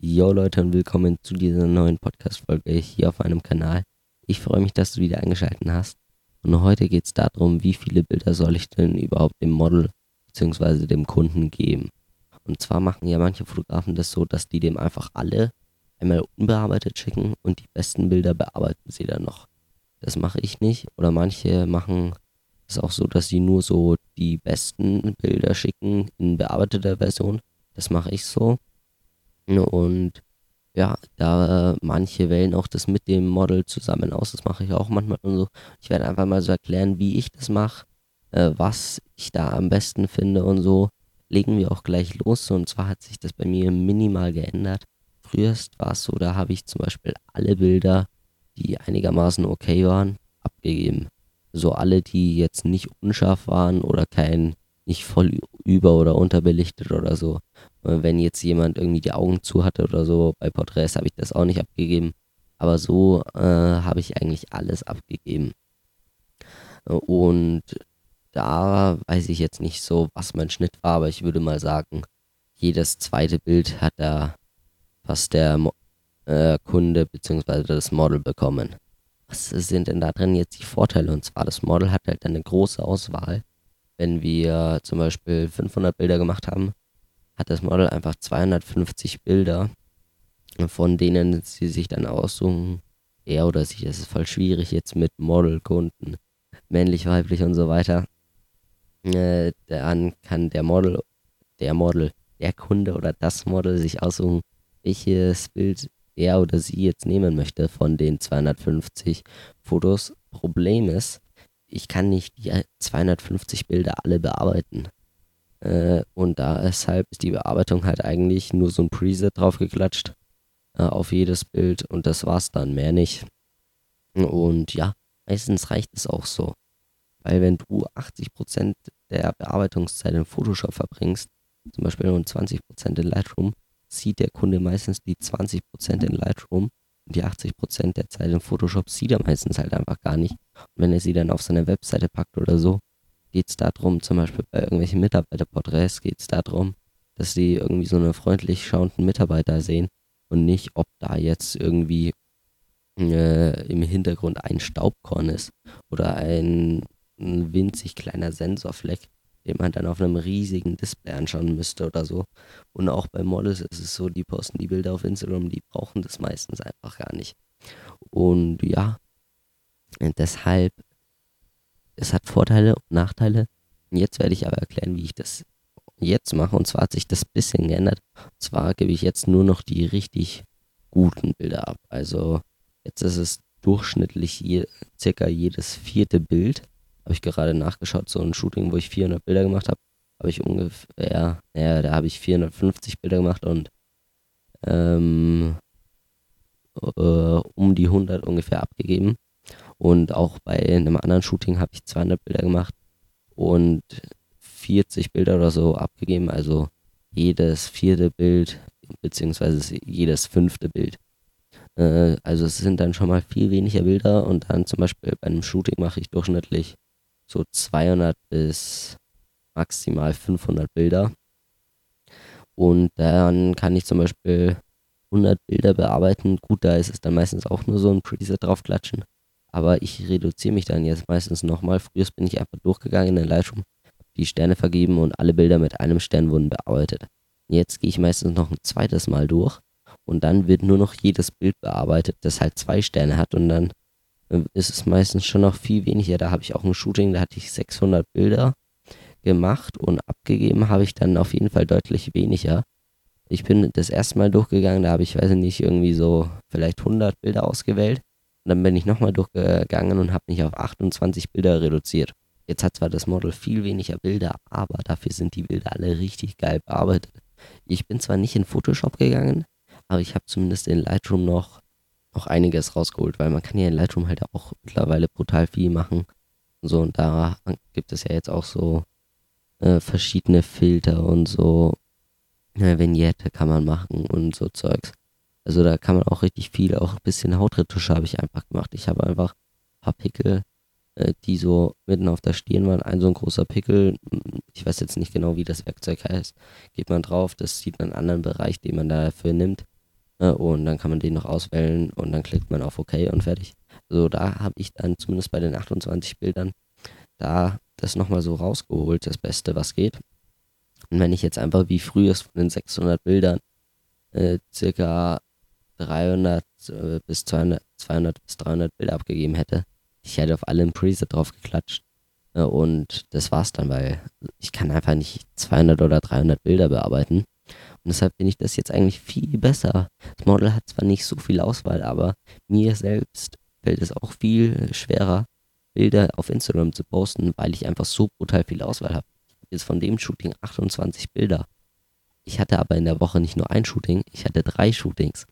Yo Leute und willkommen zu dieser neuen Podcast-Folge hier auf meinem Kanal. Ich freue mich, dass du wieder eingeschaltet hast. Und heute geht es darum, wie viele Bilder soll ich denn überhaupt dem Model bzw. dem Kunden geben. Und zwar machen ja manche Fotografen das so, dass die dem einfach alle einmal unbearbeitet schicken und die besten Bilder bearbeiten sie dann noch. Das mache ich nicht. Oder manche machen es auch so, dass sie nur so die besten Bilder schicken in bearbeiteter Version. Das mache ich so. Und ja, da manche wählen auch das mit dem Model zusammen aus. Das mache ich auch manchmal und so. Ich werde einfach mal so erklären, wie ich das mache, äh, was ich da am besten finde und so. Legen wir auch gleich los. Und zwar hat sich das bei mir minimal geändert. Früher war es so, da habe ich zum Beispiel alle Bilder, die einigermaßen okay waren, abgegeben. So alle, die jetzt nicht unscharf waren oder kein, nicht voll über- oder unterbelichtet oder so. Wenn jetzt jemand irgendwie die Augen zu hatte oder so, bei Porträts habe ich das auch nicht abgegeben. Aber so äh, habe ich eigentlich alles abgegeben. Und da weiß ich jetzt nicht so, was mein Schnitt war, aber ich würde mal sagen, jedes zweite Bild hat da fast der äh, Kunde bzw. das Model bekommen. Was sind denn da drin jetzt die Vorteile? Und zwar, das Model hat halt eine große Auswahl. Wenn wir zum Beispiel 500 Bilder gemacht haben, hat das Model einfach 250 Bilder, von denen sie sich dann aussuchen, er oder sie, es ist voll schwierig jetzt mit Modelkunden, männlich, weiblich und so weiter. Äh, dann kann der Model, der Model, der Kunde oder das Model sich aussuchen, welches Bild er oder sie jetzt nehmen möchte von den 250 Fotos. Problem ist, ich kann nicht die 250 Bilder alle bearbeiten. Äh, und deshalb ist die Bearbeitung halt eigentlich nur so ein Preset draufgeklatscht äh, auf jedes Bild und das war's dann, mehr nicht. Und ja, meistens reicht es auch so. Weil wenn du 80% der Bearbeitungszeit in Photoshop verbringst, zum Beispiel nur 20% in Lightroom, sieht der Kunde meistens die 20% in Lightroom und die 80% der Zeit in Photoshop sieht er meistens halt einfach gar nicht. Und wenn er sie dann auf seine Webseite packt oder so, geht es darum, zum Beispiel bei irgendwelchen Mitarbeiterporträts geht es darum, dass sie irgendwie so einen freundlich schauenden Mitarbeiter sehen und nicht, ob da jetzt irgendwie äh, im Hintergrund ein Staubkorn ist oder ein, ein winzig kleiner Sensorfleck, den man dann auf einem riesigen Display anschauen müsste oder so. Und auch bei Models ist es so, die posten die Bilder auf Instagram, die brauchen das meistens einfach gar nicht. Und ja, deshalb es hat Vorteile und Nachteile. Und jetzt werde ich aber erklären, wie ich das jetzt mache. Und zwar hat sich das bisschen geändert. Und zwar gebe ich jetzt nur noch die richtig guten Bilder ab. Also jetzt ist es durchschnittlich je, circa jedes vierte Bild. Habe ich gerade nachgeschaut, so ein Shooting, wo ich 400 Bilder gemacht habe, habe ich ungefähr, ja, da habe ich 450 Bilder gemacht und ähm, äh, um die 100 ungefähr abgegeben. Und auch bei einem anderen Shooting habe ich 200 Bilder gemacht und 40 Bilder oder so abgegeben. Also jedes vierte Bild beziehungsweise jedes fünfte Bild. Äh, also es sind dann schon mal viel weniger Bilder und dann zum Beispiel bei einem Shooting mache ich durchschnittlich so 200 bis maximal 500 Bilder. Und dann kann ich zum Beispiel 100 Bilder bearbeiten. Gut, da ist es dann meistens auch nur so ein Preset draufklatschen. Aber ich reduziere mich dann jetzt meistens nochmal. Früher bin ich einfach durchgegangen in den Lightroom, die Sterne vergeben und alle Bilder mit einem Stern wurden bearbeitet. Jetzt gehe ich meistens noch ein zweites Mal durch und dann wird nur noch jedes Bild bearbeitet, das halt zwei Sterne hat und dann äh, ist es meistens schon noch viel weniger. Da habe ich auch ein Shooting, da hatte ich 600 Bilder gemacht und abgegeben habe ich dann auf jeden Fall deutlich weniger. Ich bin das erste Mal durchgegangen, da habe ich, weiß ich nicht, irgendwie so vielleicht 100 Bilder ausgewählt und dann bin ich nochmal durchgegangen und habe mich auf 28 Bilder reduziert. Jetzt hat zwar das Model viel weniger Bilder, aber dafür sind die Bilder alle richtig geil bearbeitet. Ich bin zwar nicht in Photoshop gegangen, aber ich habe zumindest in Lightroom noch, noch einiges rausgeholt, weil man kann ja in Lightroom halt auch mittlerweile brutal viel machen. Und so, und da gibt es ja jetzt auch so äh, verschiedene Filter und so. Eine Vignette kann man machen und so Zeugs. Also da kann man auch richtig viel, auch ein bisschen Hautretusche habe ich einfach gemacht. Ich habe einfach ein paar Pickel, äh, die so mitten auf der Stirn waren. Ein so ein großer Pickel, ich weiß jetzt nicht genau, wie das Werkzeug heißt, geht man drauf, das sieht man einen anderen Bereich, den man dafür nimmt. Äh, und dann kann man den noch auswählen und dann klickt man auf OK und fertig. Also da habe ich dann zumindest bei den 28 Bildern da das nochmal so rausgeholt, das Beste, was geht. Und wenn ich jetzt einfach wie früher von den 600 Bildern äh, circa 300 äh, bis 200, 200 bis 300 Bilder abgegeben hätte, ich hätte auf alle ein Preset drauf geklatscht. Äh, und das war's dann, weil ich kann einfach nicht 200 oder 300 Bilder bearbeiten. Und deshalb finde ich das jetzt eigentlich viel besser. Das Model hat zwar nicht so viel Auswahl, aber mir selbst fällt es auch viel schwerer, Bilder auf Instagram zu posten, weil ich einfach so brutal viel Auswahl habe. Jetzt von dem Shooting 28 Bilder. Ich hatte aber in der Woche nicht nur ein Shooting, ich hatte drei Shootings.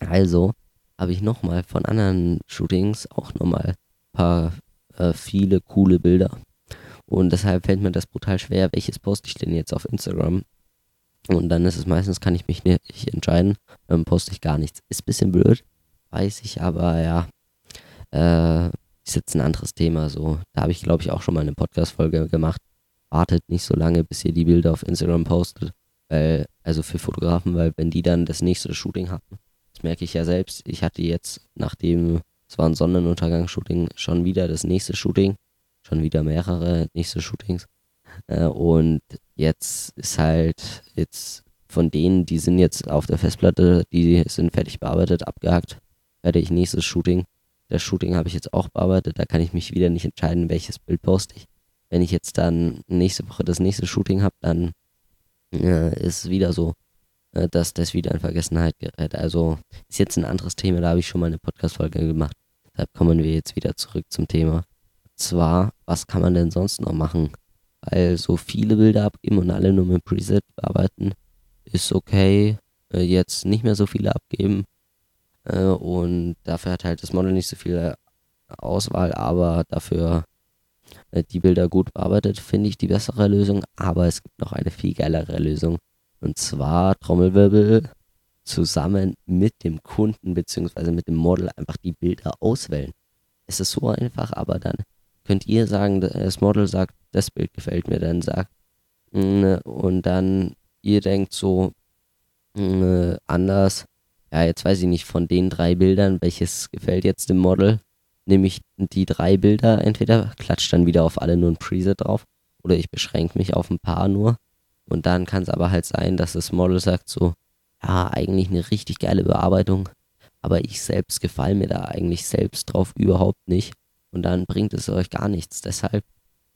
Also habe ich nochmal von anderen Shootings auch nochmal ein paar äh, viele coole Bilder. Und deshalb fällt mir das brutal schwer, welches poste ich denn jetzt auf Instagram. Und dann ist es meistens, kann ich mich nicht entscheiden, dann poste ich gar nichts. Ist ein bisschen blöd, weiß ich, aber ja, äh, ist jetzt ein anderes Thema. So, da habe ich, glaube ich, auch schon mal eine Podcast-Folge gemacht. Wartet nicht so lange, bis ihr die Bilder auf Instagram postet. Weil, also für Fotografen, weil wenn die dann das nächste Shooting hatten, das merke ich ja selbst. Ich hatte jetzt, nachdem es war ein Sonnenuntergangsshooting, schon wieder das nächste Shooting. Schon wieder mehrere nächste Shootings. Äh, und jetzt ist halt, jetzt von denen, die sind jetzt auf der Festplatte, die sind fertig bearbeitet, abgehakt. Fertig, nächstes Shooting. Das Shooting habe ich jetzt auch bearbeitet. Da kann ich mich wieder nicht entscheiden, welches Bild poste ich. Wenn ich jetzt dann nächste Woche das nächste Shooting habe, dann äh, ist es wieder so, äh, dass das wieder in Vergessenheit gerät. Also ist jetzt ein anderes Thema. Da habe ich schon mal eine Podcast-Folge gemacht. Deshalb kommen wir jetzt wieder zurück zum Thema. Und zwar, was kann man denn sonst noch machen? Weil so viele Bilder abgeben und alle nur mit Preset bearbeiten, ist okay. Äh, jetzt nicht mehr so viele abgeben äh, und dafür hat halt das Model nicht so viel Auswahl, aber dafür äh, die Bilder gut bearbeitet, finde ich die bessere Lösung. Aber es gibt noch eine viel geilere Lösung. Und zwar Trommelwirbel zusammen mit dem Kunden bzw. mit dem Model einfach die Bilder auswählen. Es ist so einfach, aber dann könnt ihr sagen, das Model sagt, das Bild gefällt mir, dann sagt, mm, und dann ihr denkt so mm, anders, ja, jetzt weiß ich nicht, von den drei Bildern, welches gefällt jetzt dem Model, nehme ich die drei Bilder, entweder klatscht dann wieder auf alle nur ein Preset drauf oder ich beschränke mich auf ein paar nur. Und dann kann es aber halt sein, dass das Model sagt so, ja, eigentlich eine richtig geile Bearbeitung, aber ich selbst gefalle mir da eigentlich selbst drauf überhaupt nicht. Und dann bringt es euch gar nichts. Deshalb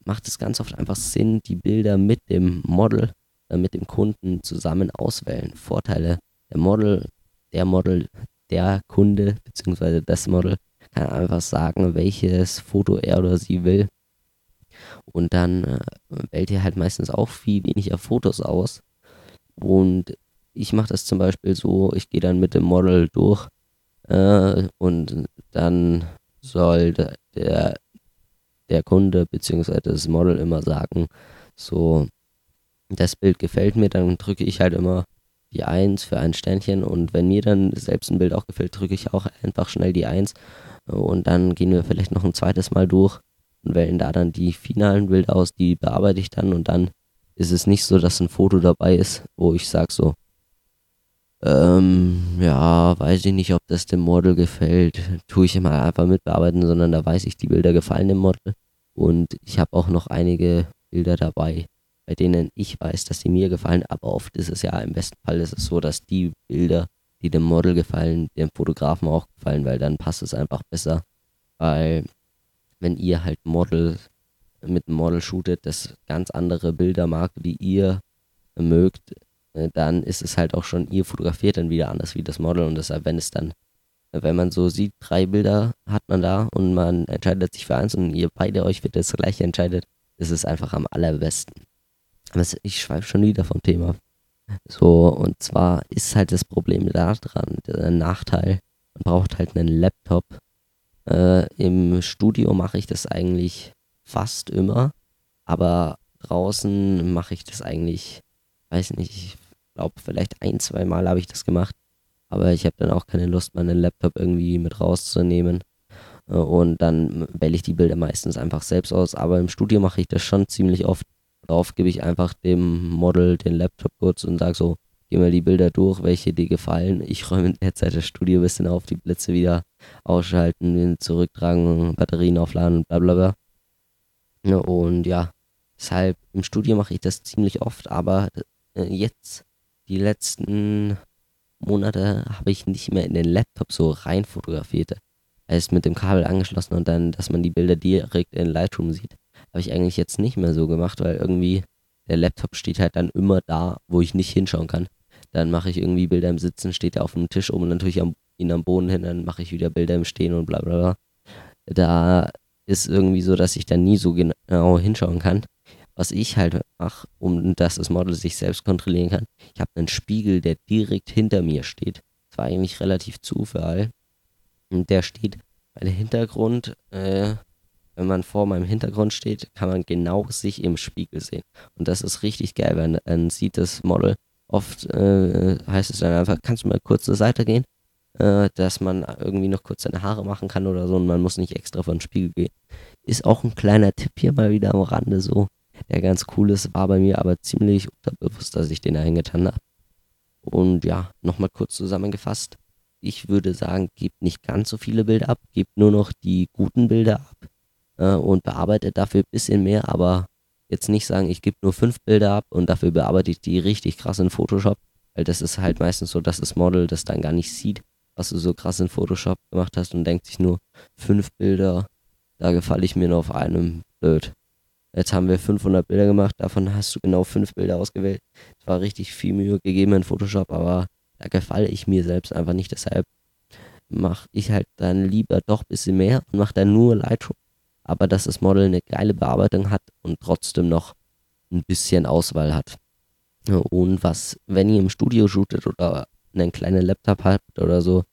macht es ganz oft einfach Sinn, die Bilder mit dem Model, äh, mit dem Kunden zusammen auswählen. Vorteile. Der Model der Model, der Kunde bzw. das Model kann einfach sagen, welches Foto er oder sie will. Und dann äh, wählt ihr halt meistens auch viel weniger Fotos aus. Und ich mache das zum Beispiel so, ich gehe dann mit dem Model durch äh, und dann soll der, der Kunde bzw. das Model immer sagen, so, das Bild gefällt mir, dann drücke ich halt immer die 1 für ein Sternchen und wenn mir dann selbst ein Bild auch gefällt, drücke ich auch einfach schnell die 1 und dann gehen wir vielleicht noch ein zweites Mal durch und wählen da dann die finalen Bilder aus, die bearbeite ich dann und dann ist es nicht so, dass ein Foto dabei ist, wo ich sage so, ähm, ja, weiß ich nicht, ob das dem Model gefällt, tue ich immer einfach mitbearbeiten, sondern da weiß ich, die Bilder gefallen dem Model und ich habe auch noch einige Bilder dabei, bei denen ich weiß, dass sie mir gefallen, aber oft ist es ja, im besten Fall ist es so, dass die Bilder, die dem Model gefallen, dem Fotografen auch gefallen, weil dann passt es einfach besser. Weil wenn ihr halt Model mit einem Model shootet, das ganz andere Bilder mag, wie ihr mögt, äh, dann ist es halt auch schon, ihr fotografiert dann wieder anders wie das Model und deshalb, wenn es dann, wenn man so sieht, drei Bilder hat man da und man entscheidet sich für eins und ihr beide euch für das gleiche entscheidet, ist es einfach am allerbesten ich schweife schon wieder vom Thema. So, und zwar ist halt das Problem da dran, der Nachteil, man braucht halt einen Laptop. Äh, Im Studio mache ich das eigentlich fast immer, aber draußen mache ich das eigentlich, weiß nicht, ich glaube vielleicht ein, zwei Mal habe ich das gemacht, aber ich habe dann auch keine Lust, meinen Laptop irgendwie mit rauszunehmen. Äh, und dann wähle ich die Bilder meistens einfach selbst aus, aber im Studio mache ich das schon ziemlich oft Darauf gebe ich einfach dem Model den Laptop kurz und sage so, geh mal die Bilder durch, welche dir gefallen. Ich räume derzeit das Studio ein bisschen auf, die Blitze wieder ausschalten, zurücktragen, Batterien aufladen und bla bla bla. Ja, und ja, deshalb im Studio mache ich das ziemlich oft, aber äh, jetzt, die letzten Monate, habe ich nicht mehr in den Laptop so rein fotografiert. Er ist mit dem Kabel angeschlossen und dann, dass man die Bilder direkt in Lightroom sieht. Habe ich eigentlich jetzt nicht mehr so gemacht, weil irgendwie der Laptop steht halt dann immer da, wo ich nicht hinschauen kann. Dann mache ich irgendwie Bilder im Sitzen, steht er auf dem Tisch oben und dann am, ihn am Boden hin, dann mache ich wieder Bilder im Stehen und bla bla bla. Da ist irgendwie so, dass ich dann nie so genau hinschauen kann. Was ich halt mache, um dass das Model sich selbst kontrollieren kann, ich habe einen Spiegel, der direkt hinter mir steht. Das war eigentlich relativ Zufall. Und der steht, mein Hintergrund, äh, wenn man vor meinem Hintergrund steht, kann man genau sich im Spiegel sehen. Und das ist richtig geil, wenn man sieht das Model. Oft äh, heißt es dann einfach, kannst du mal kurz zur Seite gehen, äh, dass man irgendwie noch kurz seine Haare machen kann oder so und man muss nicht extra vor den Spiegel gehen. Ist auch ein kleiner Tipp hier mal wieder am Rande so, der ganz cool ist, war bei mir aber ziemlich unterbewusst, dass ich den da hingetan habe. Und ja, nochmal kurz zusammengefasst. Ich würde sagen, gebt nicht ganz so viele Bilder ab, gebt nur noch die guten Bilder ab äh, und bearbeitet dafür ein bisschen mehr, aber jetzt nicht sagen, ich gebe nur fünf Bilder ab und dafür bearbeite ich die richtig krass in Photoshop, weil das ist halt meistens so, dass das Model das dann gar nicht sieht, was du so krass in Photoshop gemacht hast und denkt sich nur, fünf Bilder, da gefalle ich mir nur auf einem blöd. Jetzt haben wir 500 Bilder gemacht, davon hast du genau fünf Bilder ausgewählt. Es war richtig viel Mühe gegeben in Photoshop, aber da gefalle ich mir selbst einfach nicht. Deshalb mache ich halt dann lieber doch ein bisschen mehr und mache dann nur Lightroom aber dass das Model eine geile Bearbeitung hat und trotzdem noch ein bisschen Auswahl hat. Und was, wenn ihr im Studio shootet oder einen kleinen Laptop habt oder so,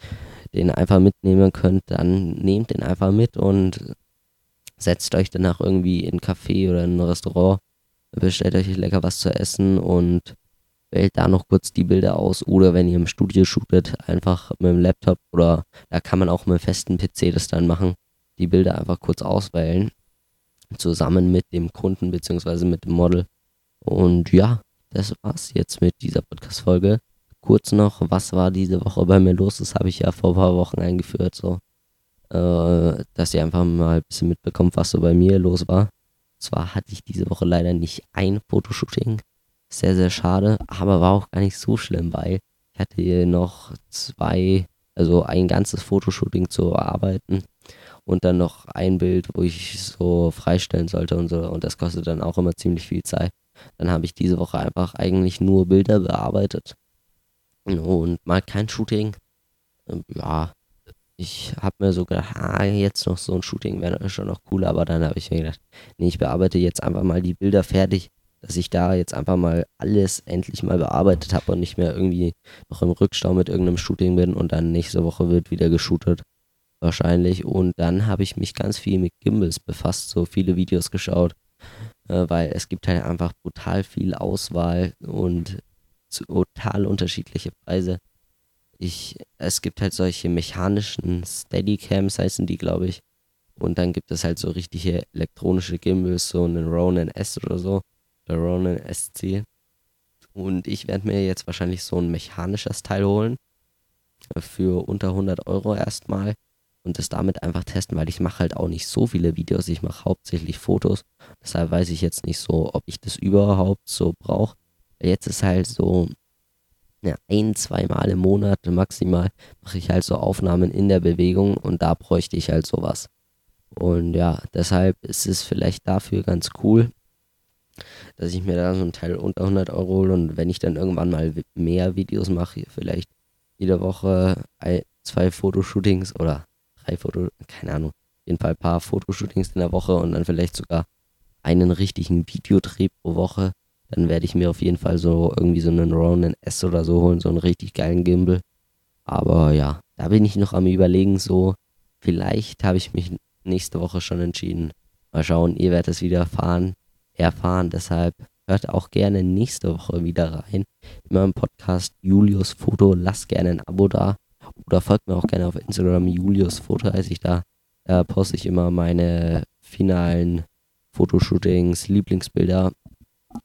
den einfach mitnehmen könnt, dann nehmt den einfach mit und setzt euch danach irgendwie in ein Café oder in ein Restaurant, bestellt euch lecker was zu essen und wählt da noch kurz die Bilder aus. Oder wenn ihr im Studio shootet, einfach mit dem Laptop oder da kann man auch mit einem festen PC das dann machen die Bilder einfach kurz auswählen, zusammen mit dem Kunden bzw. mit dem Model. Und ja, das war's jetzt mit dieser Podcast-Folge. Kurz noch, was war diese Woche bei mir los? Das habe ich ja vor ein paar Wochen eingeführt, so, äh, dass ihr einfach mal ein bisschen mitbekommt, was so bei mir los war. Zwar hatte ich diese Woche leider nicht ein Fotoshooting, sehr, sehr schade, aber war auch gar nicht so schlimm, weil ich hatte hier noch zwei, also ein ganzes Fotoshooting zu erarbeiten und dann noch ein Bild, wo ich so freistellen sollte und so. Und das kostet dann auch immer ziemlich viel Zeit. Dann habe ich diese Woche einfach eigentlich nur Bilder bearbeitet und mal kein Shooting. Ähm, ja, ich habe mir so gedacht, ah, jetzt noch so ein Shooting wäre schon noch cooler, aber dann habe ich mir gedacht, nee, ich bearbeite jetzt einfach mal die Bilder fertig, dass ich da jetzt einfach mal alles endlich mal bearbeitet habe und nicht mehr irgendwie noch im Rückstau mit irgendeinem Shooting bin und dann nächste Woche wird wieder geshootet wahrscheinlich. Und dann habe ich mich ganz viel mit Gimbals befasst, so viele Videos geschaut, äh, weil es gibt halt einfach brutal viel Auswahl und total unterschiedliche Preise. Ich, es gibt halt solche mechanischen Steadycams, heißen die, glaube ich. Und dann gibt es halt so richtige elektronische Gimbals, so einen Ronin S oder so, der Ronin SC. Und ich werde mir jetzt wahrscheinlich so ein mechanisches Teil holen. Für unter 100 Euro erstmal und das damit einfach testen, weil ich mache halt auch nicht so viele Videos, ich mache hauptsächlich Fotos. Deshalb weiß ich jetzt nicht so, ob ich das überhaupt so brauche. Jetzt ist halt so, ja, ein, zwei Mal im Monat maximal mache ich halt so Aufnahmen in der Bewegung und da bräuchte ich halt sowas. Und ja, deshalb ist es vielleicht dafür ganz cool, dass ich mir da so ein Teil unter 100 Euro hole und wenn ich dann irgendwann mal mehr Videos mache, vielleicht jede Woche ein, zwei Fotoshootings oder drei Foto, keine Ahnung, jeden Fall ein paar Fotoshootings in der Woche und dann vielleicht sogar einen richtigen Videodreh pro Woche, dann werde ich mir auf jeden Fall so irgendwie so einen Ronin S oder so holen, so einen richtig geilen Gimbal. Aber ja, da bin ich noch am überlegen, so vielleicht habe ich mich nächste Woche schon entschieden. Mal schauen, ihr werdet es wieder fahren, erfahren, deshalb hört auch gerne nächste Woche wieder rein in meinem Podcast Julius Foto. Lasst gerne ein Abo da. Oder folgt mir auch gerne auf Instagram, Julius Foto heiße ich da. Da poste ich immer meine finalen Fotoshootings, Lieblingsbilder.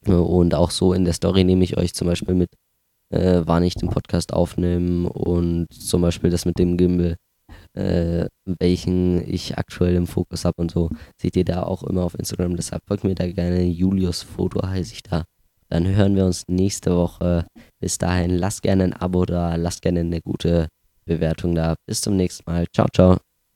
Und auch so in der Story nehme ich euch zum Beispiel mit, äh, wann ich den Podcast aufnehme und zum Beispiel das mit dem Gimbal, äh, welchen ich aktuell im Fokus habe und so, seht ihr da auch immer auf Instagram. Deshalb folgt mir da gerne. Julius Foto heiße ich da. Dann hören wir uns nächste Woche. Bis dahin, lasst gerne ein Abo da, lasst gerne eine gute Bewertung da. Bis zum nächsten Mal. Ciao, ciao.